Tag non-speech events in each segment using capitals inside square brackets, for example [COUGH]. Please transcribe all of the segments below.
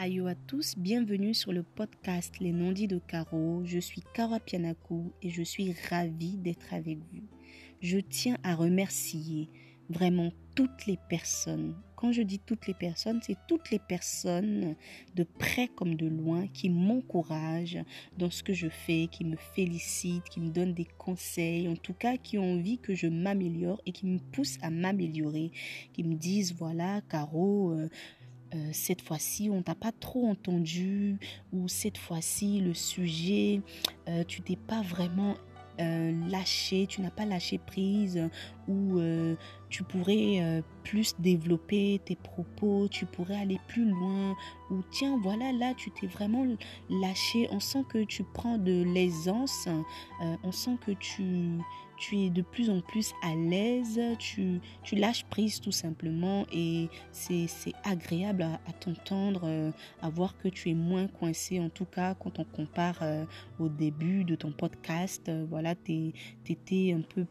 Ayo à tous, bienvenue sur le podcast Les non-dits de Caro. Je suis Cara Pianakou et je suis ravie d'être avec vous. Je tiens à remercier vraiment toutes les personnes. Quand je dis toutes les personnes, c'est toutes les personnes de près comme de loin qui m'encouragent dans ce que je fais, qui me félicitent, qui me donnent des conseils, en tout cas qui ont envie que je m'améliore et qui me poussent à m'améliorer, qui me disent voilà, Caro, euh, euh, cette fois-ci on t'a pas trop entendu ou cette fois-ci le sujet euh, tu t'es pas vraiment euh, lâché, tu n'as pas lâché prise ou tu pourrais plus développer tes propos, tu pourrais aller plus loin ou tiens voilà là tu t'es vraiment lâché, on sent que tu prends de l'aisance, on sent que tu tu es de plus en plus à l'aise, tu, tu lâches prise tout simplement et c'est agréable à, t'entendre, euh, à voir que tu es moins coincé, en tout cas quand on compare euh, au début de ton podcast, euh, voilà, tu étais un peu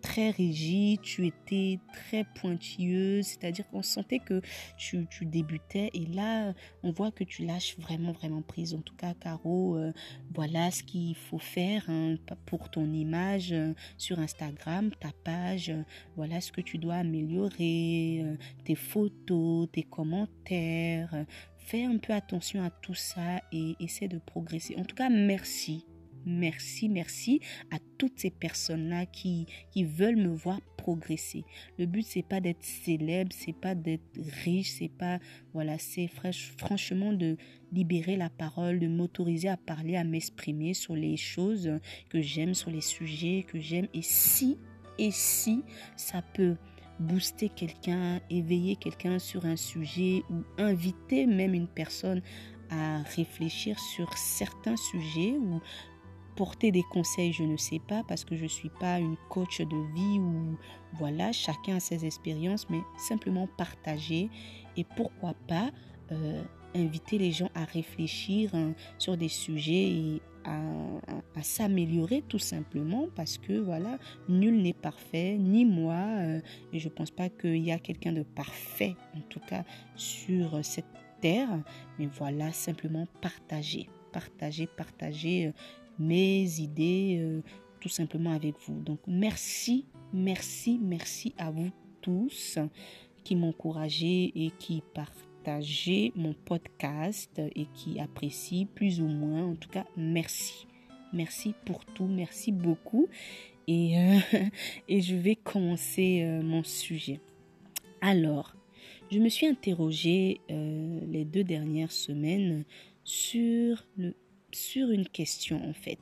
très rigide, tu étais très pointilleuse, c'est-à-dire qu'on sentait que tu, tu, débutais et là, on voit que tu lâches vraiment, vraiment prise. En tout cas, Caro, euh, voilà ce qu'il faut faire hein, pour ton image euh, sur Instagram, ta page, euh, voilà ce que tu dois améliorer, tes photos, tes commentaires. Fais un peu attention à tout ça et essaie de progresser. En tout cas, merci merci, merci à toutes ces personnes-là qui, qui veulent me voir progresser. Le but, c'est pas d'être célèbre, c'est pas d'être riche, c'est pas, voilà, c'est franchement de libérer la parole, de m'autoriser à parler, à m'exprimer sur les choses que j'aime, sur les sujets que j'aime. Et si, et si ça peut booster quelqu'un, éveiller quelqu'un sur un sujet ou inviter même une personne à réfléchir sur certains sujets ou porter des conseils, je ne sais pas, parce que je ne suis pas une coach de vie ou voilà, chacun a ses expériences, mais simplement partager et pourquoi pas euh, inviter les gens à réfléchir hein, sur des sujets et à, s'améliorer tout simplement parce que voilà, nul n'est parfait, ni moi, euh, et je pense pas qu'il y a quelqu'un de parfait, en tout cas sur cette terre, mais voilà, simplement partager partager, partager euh, mes idées euh, tout simplement avec vous. Donc merci, merci, merci à vous tous qui m'encouragez et qui partagez mon podcast et qui apprécient plus ou moins. En tout cas, merci. Merci pour tout, merci beaucoup. Et, euh, [LAUGHS] je vais commencer euh, mon sujet. Alors, je me suis interrogée les deux dernières semaines sur le sur une question en fait.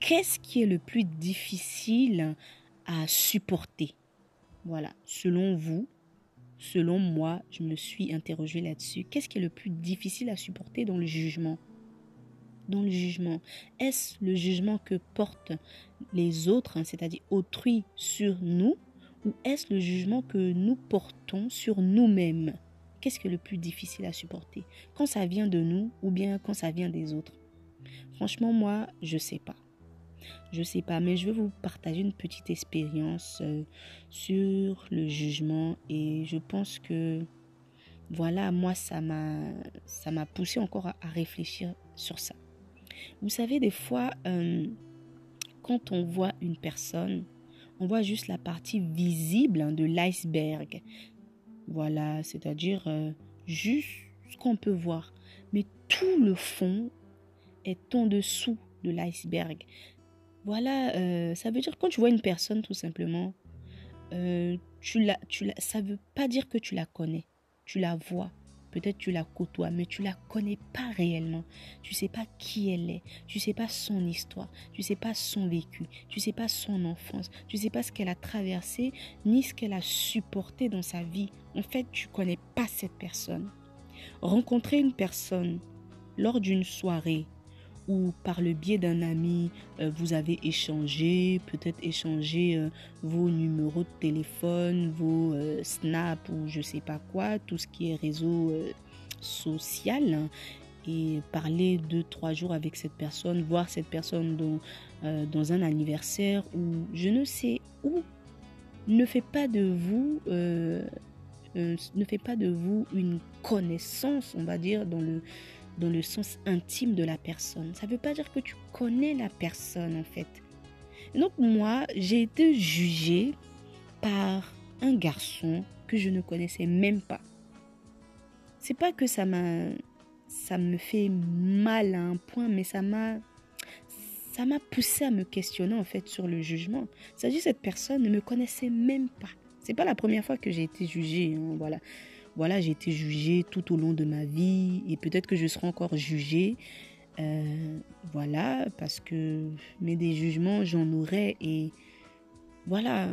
Qu'est-ce qui est le plus difficile à supporter? Voilà, selon vous, selon moi, je me suis interrogée là-dessus. Qu'est-ce qui est le plus difficile à supporter dans le jugement? Dans le jugement, est-ce le jugement que portent les autres, hein, c'est-à-dire autrui sur nous, ou est-ce le jugement que nous portons sur nous-mêmes? Qu'est-ce qui est le plus difficile à supporter? Quand ça vient de nous ou bien quand ça vient des autres? Franchement, moi, je sais pas. Je sais pas, mais je vais vous partager une petite expérience euh, sur le jugement et je pense que voilà, moi ça m'a ça poussé encore à, réfléchir sur ça. Vous savez des fois euh, quand on voit une personne, on voit juste la partie visible hein, de l'iceberg. Voilà, c'est-à-dire euh, juste ce qu'on peut voir, mais tout le fond est en dessous de l'iceberg. Voilà, euh, ça veut dire quand tu vois une personne tout simplement, euh, tu la, tu la, ça veut pas dire que tu la connais. Tu la vois, peut-être tu la côtoies, mais tu la connais pas réellement. Tu sais pas qui elle est, tu sais pas son histoire, tu sais pas son vécu, tu sais pas son enfance, tu sais pas ce qu'elle a traversé ni ce qu'elle a supporté dans sa vie. En fait, tu connais pas cette personne. Rencontrer une personne lors d'une soirée, ou par le biais d'un ami, euh, vous avez échangé, peut-être échangé euh, vos numéros de téléphone, vos euh, snaps ou je sais pas quoi, tout ce qui est réseau social. Et parler deux, trois jours avec cette personne, voir cette personne dans, dans un anniversaire ou je ne sais où, ne fait pas de vous ne fait pas de vous une connaissance, on va dire, dans le, dans le sens intime de la personne. Ça ne veut pas dire que tu connais la personne, en fait. donc, moi, j'ai été jugée par un garçon que je ne connaissais même pas. C'est pas que ça m'a ça me fait mal à un point mais ça m'a ça m'a poussé à me questionner en fait sur le jugement. Ça dit cette personne ne me connaissait même pas. C'est pas la première fois que j'ai été jugée, hein, voilà. Voilà, j'ai été jugée tout au long de ma vie et peut-être que je serai encore jugée. Euh, voilà, parce que mais des jugements j'en aurai et voilà,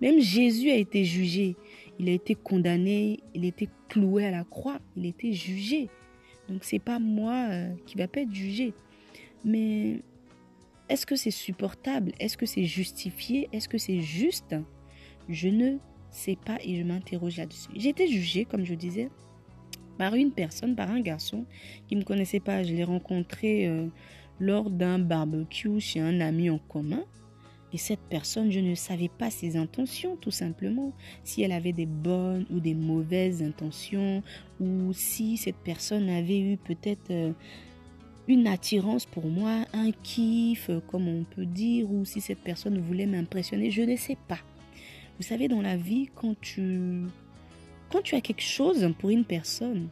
même Jésus a été jugé. Il a été condamné, il a été cloué à la croix, il a été jugé. Donc c'est pas moi euh, qui va pas être jugé. Mais est-ce que c'est supportable? Est-ce que c'est justifié? Est-ce que c'est juste? Je ne sais pas et je m'interroge là-dessus. Été jugée, comme je disais, par une personne, par un garçon qui ne me connaissait pas. Je l'ai rencontré euh, lors d'un barbecue chez un ami en commun. Et cette personne, je ne savais pas ses intentions, tout simplement. Si elle avait des bonnes ou des mauvaises intentions, ou si cette personne avait eu peut-être euh, une attirance pour moi, un kiff, comme on peut dire, ou si cette personne voulait m'impressionner, je ne sais pas. Vous savez, dans la vie, quand tu, quand tu as quelque chose pour une personne,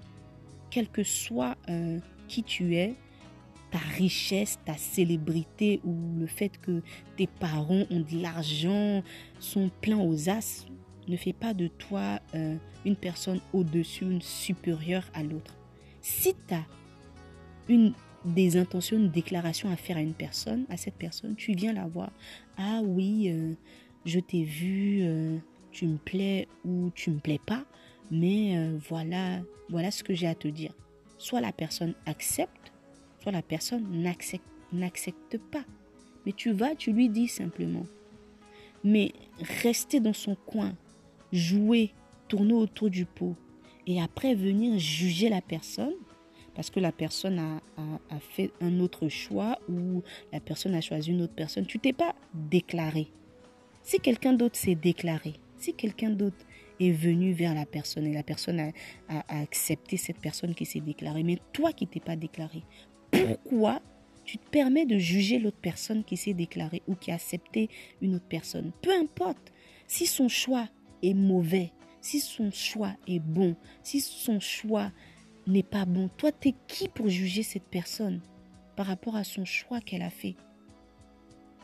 quel que soit euh, qui tu es, ta richesse, ta célébrité ou le fait que tes parents ont de l'argent, sont pleins aux as, ne fait pas de toi euh, une personne au-dessus, une supérieure à l'autre. Si tu as une des intentions, une déclaration à faire à une personne, à cette personne, tu viens la voir. Ah oui, euh, je t'ai vu, euh, tu me plais ou tu me plais pas, mais voilà, voilà ce que j'ai à te dire. Soit la personne accepte, la personne n'accepte pas. Mais tu vas, tu lui dis simplement. Mais rester dans son coin, jouer, tourner autour du pot, et après venir juger la personne, parce que la personne a, a, fait un autre choix ou la personne a choisi une autre personne, tu t'es pas déclaré. Si quelqu'un d'autre s'est déclaré, si quelqu'un d'autre est venu vers la personne et la personne a, a accepté cette personne qui s'est déclarée, mais toi qui t'es pas déclaré, pourquoi tu te permets de juger l'autre personne qui s'est déclarée ou qui a accepté une autre personne? Peu importe. Si son choix est mauvais, si son choix est bon, si son choix n'est pas bon, toi, t'es qui pour juger cette personne par rapport à son choix qu'elle a fait?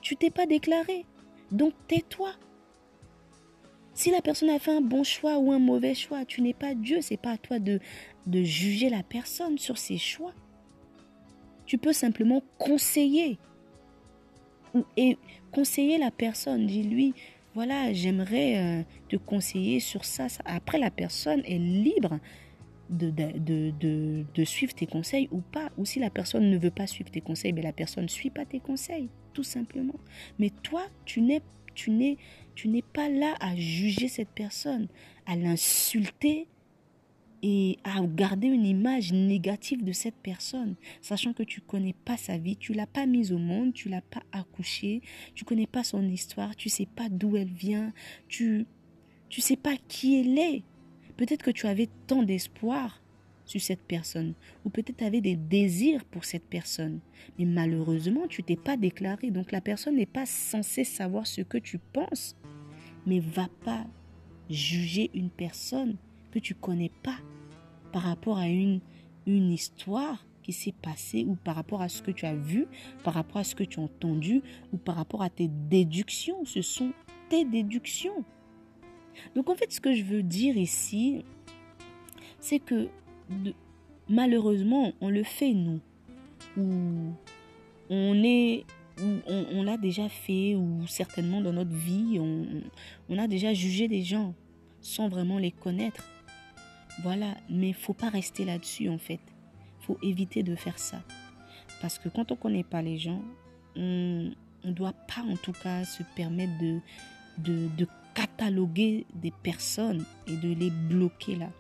Tu t'es pas déclaré. Donc tais-toi. Si la personne a fait un bon choix ou un mauvais choix, tu n'es pas Dieu, c'est pas à toi de, de juger la personne sur ses choix. Tu peux simplement conseiller. Et conseiller la personne. Dis-lui, voilà, j'aimerais euh, te conseiller sur ça, Après, la personne est libre de, de, de, suivre tes conseils ou pas. Ou si la personne ne veut pas suivre tes conseils, mais la personne ne suit pas tes conseils, tout simplement. Mais toi, tu n'es, tu n'es, tu n'es pas là à juger cette personne, à l'insulter, et à garder une image négative de cette personne, sachant que tu connais pas sa vie, tu l'as pas mise au monde, tu l'as pas accouchée, tu connais pas son histoire, tu sais pas d'où elle vient, tu tu sais pas qui elle est. Peut-être que tu avais tant d'espoir sur cette personne, ou peut-être tu avais des désirs pour cette personne, mais malheureusement tu t'es pas déclaré, donc la personne n'est pas censée savoir ce que tu penses, mais va pas juger une personne que tu connais pas par rapport à une, une histoire qui s'est passée ou par rapport à ce que tu as vu, par rapport à ce que tu as entendu ou par rapport à tes déductions. Ce sont tes déductions. Donc en fait, ce que je veux dire ici, c'est que malheureusement, on le fait nous, ou on est on, l'a déjà fait, ou certainement dans notre vie, on, a déjà jugé des gens sans vraiment les connaître. Voilà, mais faut pas rester là-dessus en fait. Faut éviter de faire ça. Parce que quand on ne connaît pas les gens, on ne doit pas en tout cas se permettre de, de, cataloguer des personnes et de les bloquer là.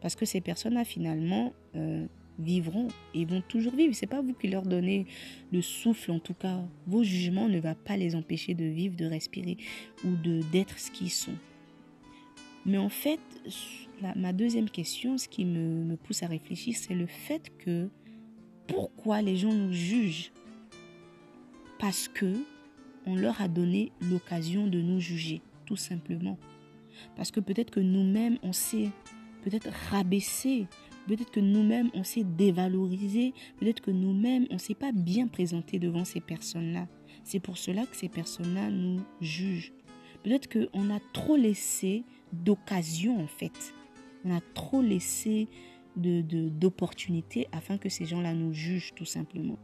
Parce que ces personnes-là, finalement, euh, vivront et vont toujours vivre. C'est pas vous qui leur donnez le souffle, en tout cas. Vos jugements ne vont pas les empêcher de vivre, de respirer ou de d'être ce qu'ils sont. Mais en fait, ma deuxième question, ce qui me, me pousse à réfléchir, c'est le fait que pourquoi les gens nous jugent? Parce que on leur a donné l'occasion de nous juger, tout simplement. Parce que peut-être que nous-mêmes, on s'est peut-être rabaissé, peut-être que nous-mêmes, on s'est dévalorisé, peut-être que nous-mêmes, on ne s'est pas bien présenté devant ces personnes-là. C'est pour cela que ces personnes-là nous jugent. Peut-être qu'on a trop laissé d'occasion, en fait. On a trop laissé d'opportunités de, afin que ces gens-là nous jugent, tout simplement.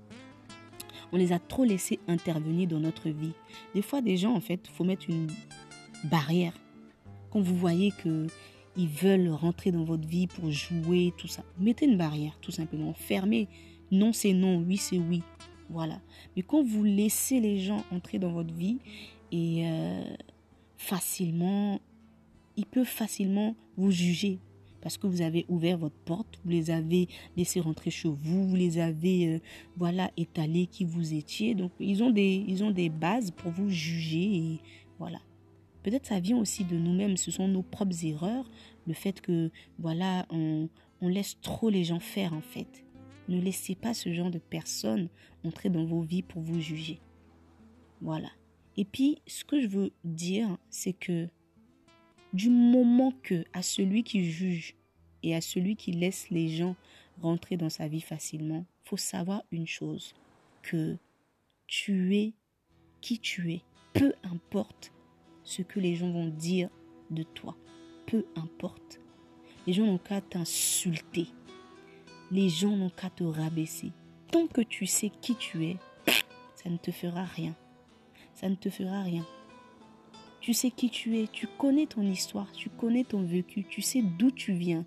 On les a trop laissés intervenir dans notre vie. Des fois, des gens, en fait, faut mettre une barrière. Quand vous voyez que ils veulent rentrer dans votre vie pour jouer, tout ça, mettez une barrière, tout simplement. Fermez. Non, c'est non. Oui, c'est oui. Voilà. Mais quand vous laissez les gens entrer dans votre vie et euh, facilement, ils peuvent facilement vous juger parce que vous avez ouvert votre porte, vous les avez laissés rentrer chez vous, vous les avez euh, voilà étalés qui vous étiez. Donc ils ont des ils ont des bases pour vous juger voilà. Peut-être ça vient aussi de nous-mêmes, ce sont nos propres erreurs, le fait que voilà on, on laisse trop les gens faire en fait. Ne laissez pas ce genre de personnes entrer dans vos vies pour vous juger. Voilà. Et puis, ce que je veux dire, c'est que du moment que à celui qui juge et à celui qui laisse les gens rentrer dans sa vie facilement, faut savoir une chose que tu es qui tu es, peu importe ce que les gens vont dire de toi, peu importe. Les gens n'ont qu'à t'insulter. Les gens n'ont qu'à te rabaisser. Tant que tu sais qui tu es, ça ne te fera rien. Ça ne te fera rien. Tu sais qui tu es, tu connais ton histoire, tu connais ton vécu, tu sais d'où tu viens.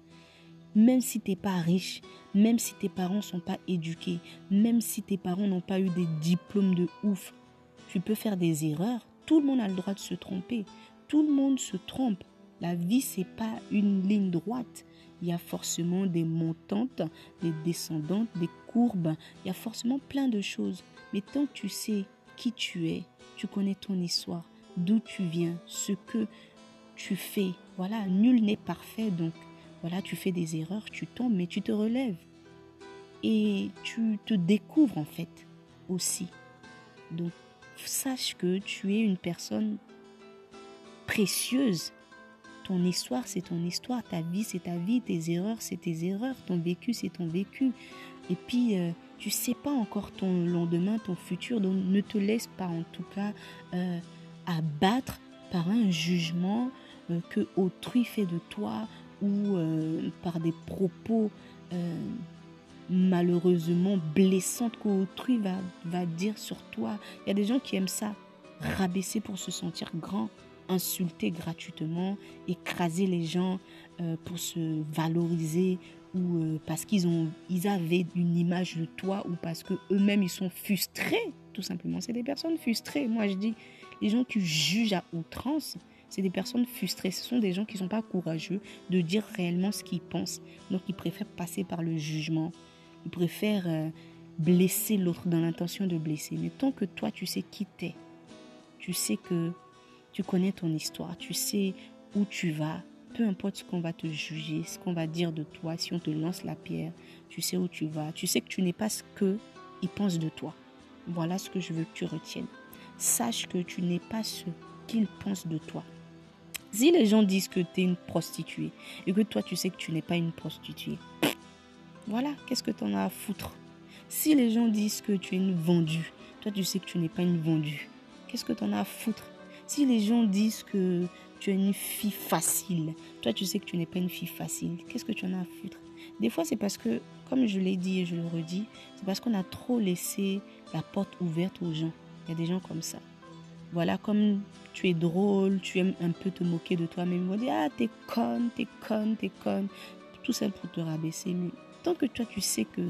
Même si tu n'es pas riche, même si tes parents sont pas éduqués, même si tes parents n'ont pas eu des diplômes de ouf, tu peux faire des erreurs. Tout le monde a le droit de se tromper. Tout le monde se trompe. La vie, c'est pas une ligne droite. Il y a forcément des montantes, des descendantes, des courbes. Il y a forcément plein de choses. Mais tant que tu sais qui tu es, tu connais ton histoire, d'où tu viens, ce que tu fais. Voilà, nul n'est parfait, donc voilà, tu fais des erreurs, tu tombes, mais tu te relèves. Et tu te découvres en fait aussi. Donc, sache que tu es une personne précieuse. Ton histoire, c'est ton histoire. Ta vie, c'est ta vie. Tes erreurs, c'est tes erreurs. Ton vécu, c'est ton vécu. Et puis, euh, tu sais pas encore ton lendemain, ton futur. Donc, ne te laisse pas, en tout cas, euh, abattre par un jugement euh, que autrui fait de toi ou euh, par des propos euh, malheureusement blessants qu'autrui va, va dire sur toi. Il y a des gens qui aiment ça, rabaisser pour se sentir grand, insulter gratuitement, écraser les gens pour se valoriser ou parce qu'ils ont ils avaient une image de toi ou parce que eux-mêmes ils sont frustrés tout simplement c'est des personnes frustrées moi je dis les gens qui jugent à outrance, c'est des personnes frustrées. Ce sont des gens qui ne sont pas courageux de dire réellement ce qu'ils pensent. Donc, ils préfèrent passer par le jugement. Ils préfèrent euh, blesser l'autre dans l'intention de blesser. Mais tant que toi, tu sais qui t'es, tu sais que tu connais ton histoire, tu sais où tu vas, peu importe ce qu'on va te juger, ce qu'on va dire de toi, si on te lance la pierre, tu sais où tu vas, tu sais que tu n'es pas ce qu'ils pensent de toi. Voilà ce que je veux que tu retiennes sache que tu n'es pas ce qu'ils pensent de toi. Si les gens disent que tu es une prostituée et que toi tu sais que tu n'es pas une prostituée, voilà, qu'est-ce que tu en as à foutre? Si les gens disent que tu es une vendue, toi tu sais que tu n'es pas une vendue, qu'est-ce que tu en as à foutre? Si les gens disent que tu es une fille facile, toi tu sais que tu n'es pas une fille facile, qu'est-ce que tu en as à foutre? Des fois c'est parce que, comme je l'ai dit et je le redis, c'est parce qu'on a trop laissé la porte ouverte aux gens. Il y a des gens comme ça. Voilà, comme tu es drôle, tu aimes un peu te moquer de toi-même. Vont dire, ah, t'es conne, t'es conne, t'es conne. Tout ça pour te rabaisser. Mais tant que toi, tu sais que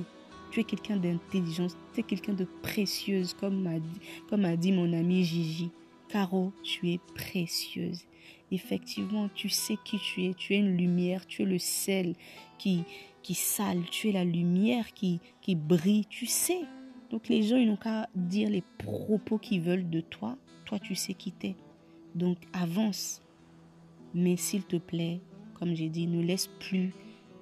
tu es quelqu'un d'intelligent, tu es quelqu'un de précieuse, comme a, dit, comme a dit mon ami Gigi. Caro, tu es précieuse. Effectivement, tu sais qui tu es. Tu es une lumière, tu es le sel qui, qui sale, tu es la lumière qui, qui brille. Tu sais donc les gens, ils n'ont qu'à dire les propos qu'ils veulent de toi. Toi, tu sais qui t'es. Donc avance. Mais s'il te plaît, comme j'ai dit, ne laisse plus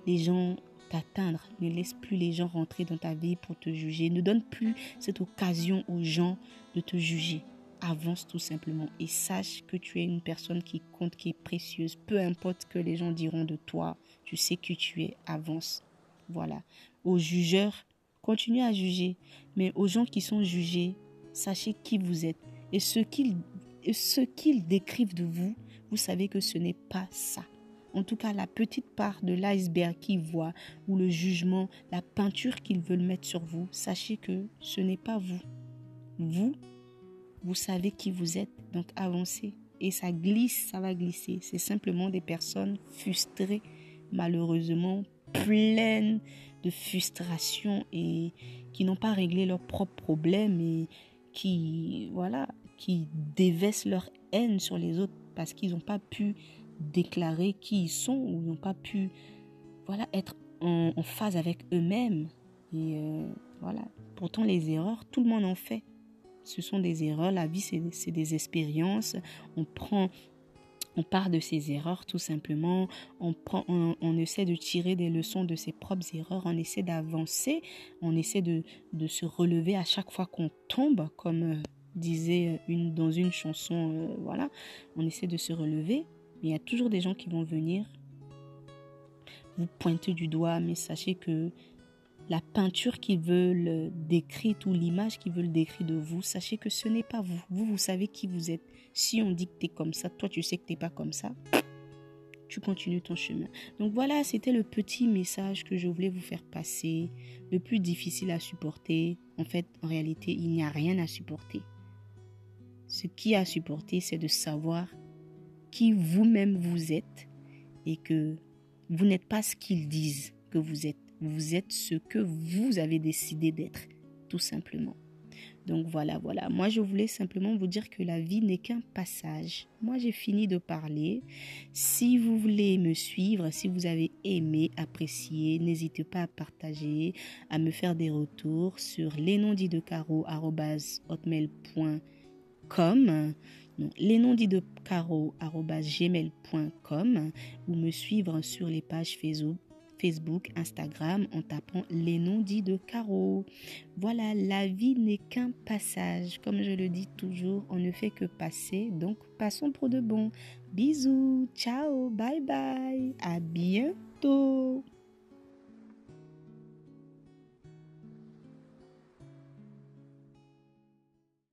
les gens t'atteindre, ne laisse plus les gens rentrer dans ta vie pour te juger, ne donne plus cette occasion aux gens de te juger. Avance tout simplement et sache que tu es une personne qui compte, qui est précieuse. Peu importe que les gens diront de toi, tu sais que tu es. Avance. Voilà. Aux jugeurs, continuez à juger. Mais aux gens qui sont jugés, sachez qui vous êtes. Et ce qu'ils, ce qu'ils décrivent de vous, vous savez que ce n'est pas ça. En tout cas, la petite part de l'iceberg qu'ils voient, ou le jugement, la peinture qu'ils veulent mettre sur vous, sachez que ce n'est pas vous. Vous, vous savez qui vous êtes, donc avancez. Et ça glisse, ça va glisser. C'est simplement des personnes frustrées, malheureusement, pleines de frustration et qui n'ont pas réglé leurs propres problèmes et qui, voilà, qui déversent leur haine sur les autres parce qu'ils n'ont pas pu déclarer qui ils sont ou n'ont pas pu, voilà, être en, phase avec eux-mêmes. Et euh, voilà. Pourtant, les erreurs, tout le monde en fait. Ce sont des erreurs. La vie, c'est des expériences. On prend on part de ses erreurs tout simplement, on, prend, on, essaie de tirer des leçons de ses propres erreurs, on essaie d'avancer, on essaie de, de, se relever à chaque fois qu'on tombe, comme euh, disait une, dans une chanson, euh, voilà, on essaie de se relever, il y a toujours des gens qui vont venir vous pointer du doigt, mais sachez que la peinture qu'ils veulent décrire ou l'image qu'ils veulent décrire de vous, sachez que ce n'est pas vous. Vous, vous savez qui vous êtes. Si on dit que tu es comme ça, toi tu sais que tu n'es pas comme ça, tu continues ton chemin. Donc voilà, c'était le petit message que je voulais vous faire passer, le plus difficile à supporter. En fait, en réalité, il n'y a rien à supporter. Ce qui a à supporter, c'est de savoir qui vous-même vous êtes et que vous n'êtes pas ce qu'ils disent que vous êtes. Vous êtes ce que vous avez décidé d'être, tout simplement. Donc voilà, voilà. Moi, je voulais simplement vous dire que la vie n'est qu'un passage. Moi, j'ai fini de parler. Si vous voulez me suivre, si vous avez aimé, apprécié, n'hésitez pas à partager, à me faire des retours sur lesnonditsdecaro.com les noms dits de caro.gmail.com ou me suivre sur les pages Facebook, Facebook, Instagram en tapant les noms dits de Caro. Voilà, la vie n'est qu'un passage. Comme je le dis toujours, on ne fait que passer, donc passons pour de bon. Bisous, ciao, bye bye, à bientôt.